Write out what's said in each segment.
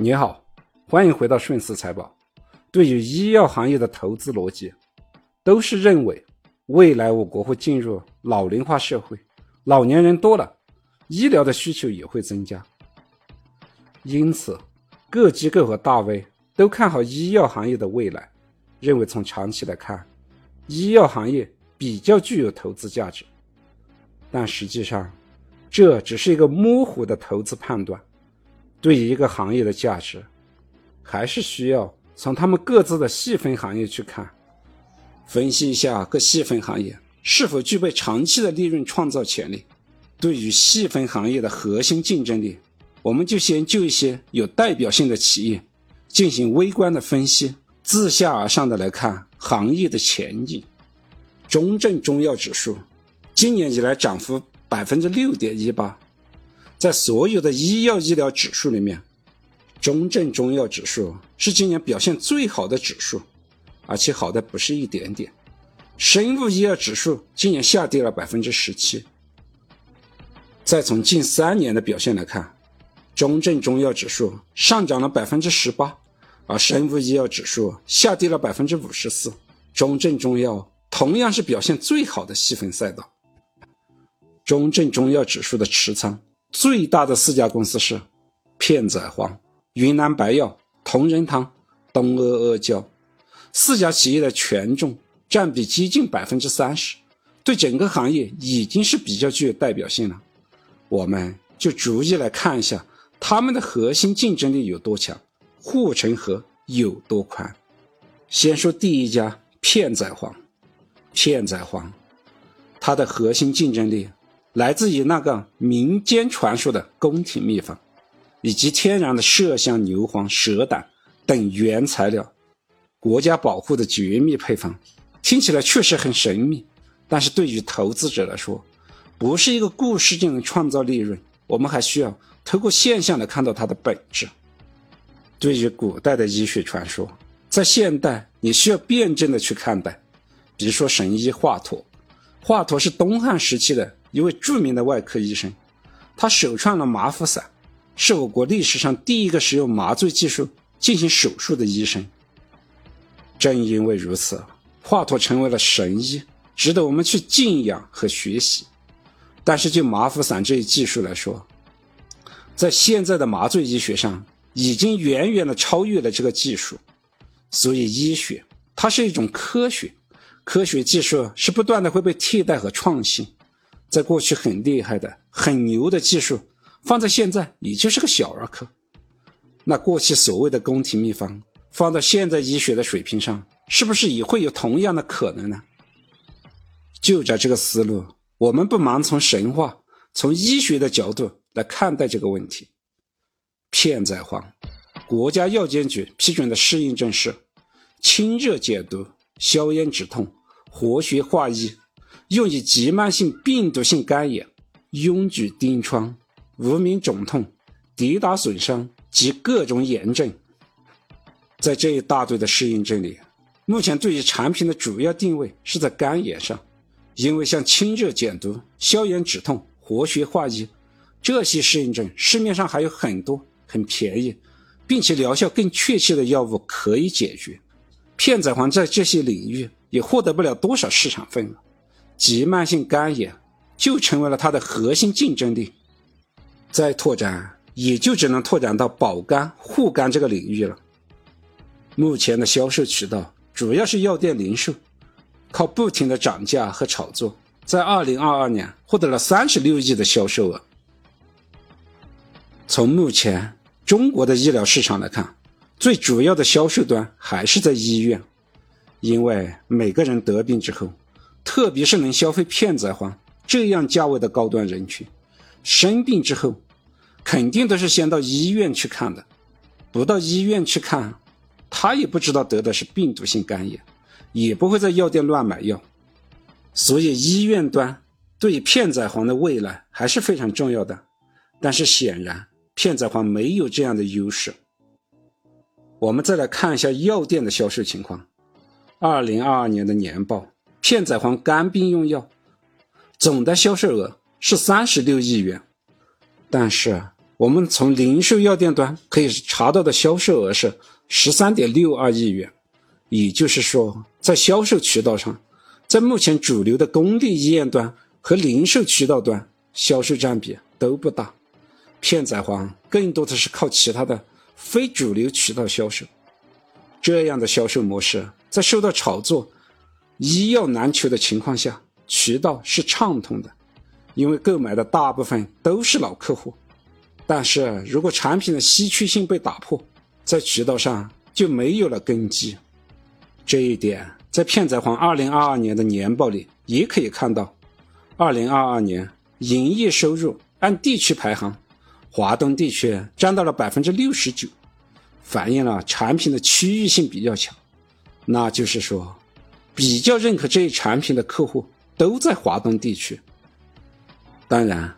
你好，欢迎回到顺思财宝。对于医药行业的投资逻辑，都是认为未来我国会进入老龄化社会，老年人多了，医疗的需求也会增加。因此，各机构和大 V 都看好医药行业的未来，认为从长期来看，医药行业比较具有投资价值。但实际上，这只是一个模糊的投资判断。对于一个行业的价值，还是需要从他们各自的细分行业去看，分析一下各细分行业是否具备长期的利润创造潜力。对于细分行业的核心竞争力，我们就先就一些有代表性的企业进行微观的分析，自下而上的来看行业的前景。中证中药指数今年以来涨幅百分之六点一八。在所有的医药医疗指数里面，中证中药指数是今年表现最好的指数，而且好的不是一点点。生物医药指数今年下跌了百分之十七。再从近三年的表现来看，中证中药指数上涨了百分之十八，而生物医药指数下跌了百分之五十四。中证中药同样是表现最好的细分赛道。中证中药指数的持仓。最大的四家公司是片仔癀、云南白药、同仁堂、东阿阿胶，四家企业的权重占比接近百分之三十，对整个行业已经是比较具有代表性了。我们就逐一来看一下他们的核心竞争力有多强，护城河有多宽。先说第一家片仔癀，片仔癀，它的核心竞争力。来自于那个民间传说的宫廷秘方，以及天然的麝香、牛黄、蛇胆等原材料，国家保护的绝密配方，听起来确实很神秘。但是对于投资者来说，不是一个故事就能创造利润，我们还需要透过现象来看到它的本质。对于古代的医学传说，在现代你需要辩证的去看待。比如说神医华佗，华佗是东汉时期的。一位著名的外科医生，他首创了麻沸散，是我国历史上第一个使用麻醉技术进行手术的医生。正因为如此，华佗成为了神医，值得我们去敬仰和学习。但是就麻沸散这一技术来说，在现在的麻醉医学上，已经远远的超越了这个技术。所以，医学它是一种科学，科学技术是不断的会被替代和创新。在过去很厉害的、很牛的技术，放在现在也就是个小儿科。那过去所谓的宫廷秘方，放到现在医学的水平上，是不是也会有同样的可能呢？就着这个思路，我们不盲从神话、从医学的角度来看待这个问题。片仔癀，国家药监局批准的适应症是清热解毒、消炎止痛、活血化瘀。用于急慢性病毒性肝炎、痈疽疔疮、无名肿痛、跌打损伤及各种炎症。在这一大堆的适应症里，目前对于产品的主要定位是在肝炎上，因为像清热解毒、消炎止痛、活血化瘀这些适应症，市面上还有很多很便宜，并且疗效更确切的药物可以解决。片仔癀在这些领域也获得不了多少市场份额。急慢性肝炎就成为了它的核心竞争力，再拓展也就只能拓展到保肝护肝这个领域了。目前的销售渠道主要是药店零售，靠不停的涨价和炒作，在二零二二年获得了三十六亿的销售额。从目前中国的医疗市场来看，最主要的销售端还是在医院，因为每个人得病之后。特别是能消费片仔癀这样价位的高端人群，生病之后，肯定都是先到医院去看的。不到医院去看，他也不知道得的是病毒性肝炎，也不会在药店乱买药。所以医院端对片仔癀的未来还是非常重要的。但是显然，片仔癀没有这样的优势。我们再来看一下药店的销售情况，二零二二年的年报。片仔癀肝病用药总的销售额是三十六亿元，但是我们从零售药店端可以查到的销售额是十三点六二亿元，也就是说，在销售渠道上，在目前主流的公立医院端和零售渠道端销售占比都不大。片仔癀更多的是靠其他的非主流渠道销售，这样的销售模式在受到炒作、医药难求的情况下，渠道是畅通的，因为购买的大部分都是老客户。但是如果产品的稀缺性被打破，在渠道上就没有了根基。这一点在片仔癀2022年的年报里也可以看到，2022年营业收入按地区排行。华东地区占到了百分之六十九，反映了产品的区域性比较强。那就是说，比较认可这一产品的客户都在华东地区。当然，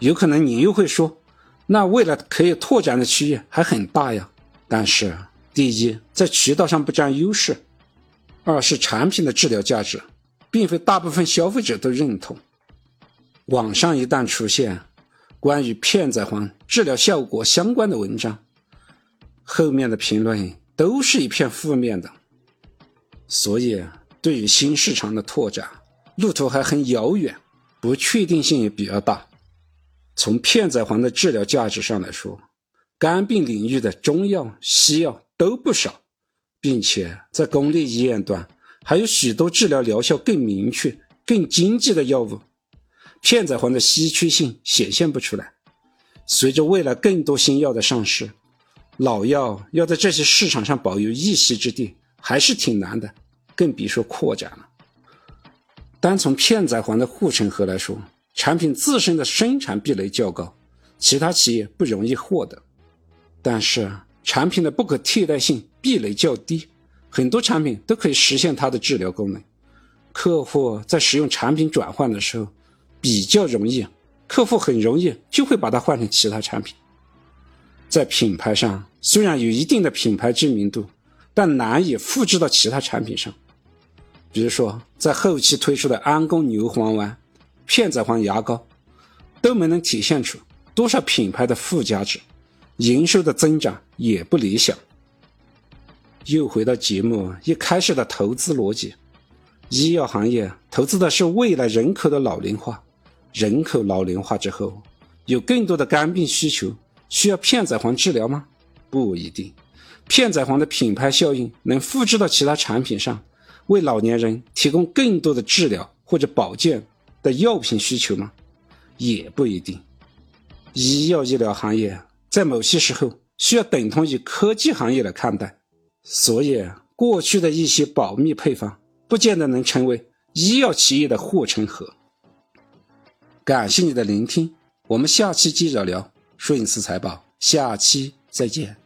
有可能你又会说，那未来可以拓展的区域还很大呀。但是，第一，在渠道上不占优势；二是产品的治疗价值，并非大部分消费者都认同。网上一旦出现，关于片仔癀治疗效果相关的文章，后面的评论都是一片负面的，所以对于新市场的拓展，路途还很遥远，不确定性也比较大。从片仔癀的治疗价值上来说，肝病领域的中药、西药都不少，并且在公立医院端还有许多治疗疗效更明确、更经济的药物。片仔癀的稀缺性显现不出来。随着未来更多新药的上市，老药要在这些市场上保有一席之地还是挺难的，更别说扩展了。单从片仔癀的护城河来说，产品自身的生产壁垒较高，其他企业不容易获得；但是产品的不可替代性壁垒较低，很多产品都可以实现它的治疗功能。客户在使用产品转换的时候。比较容易，客户很容易就会把它换成其他产品。在品牌上虽然有一定的品牌知名度，但难以复制到其他产品上。比如说，在后期推出的安宫牛黄丸、片仔癀牙膏，都没能体现出多少品牌的附加值，营收的增长也不理想。又回到节目一开始的投资逻辑，医药行业投资的是未来人口的老龄化。人口老龄化之后，有更多的肝病需求，需要片仔癀治疗吗？不一定。片仔癀的品牌效应能复制到其他产品上，为老年人提供更多的治疗或者保健的药品需求吗？也不一定。医药医疗行业在某些时候需要等同于科技行业来看待，所以过去的一些保密配方不见得能成为医药企业的护城河。感谢你的聆听，我们下期接着聊摄影师财宝，下期再见。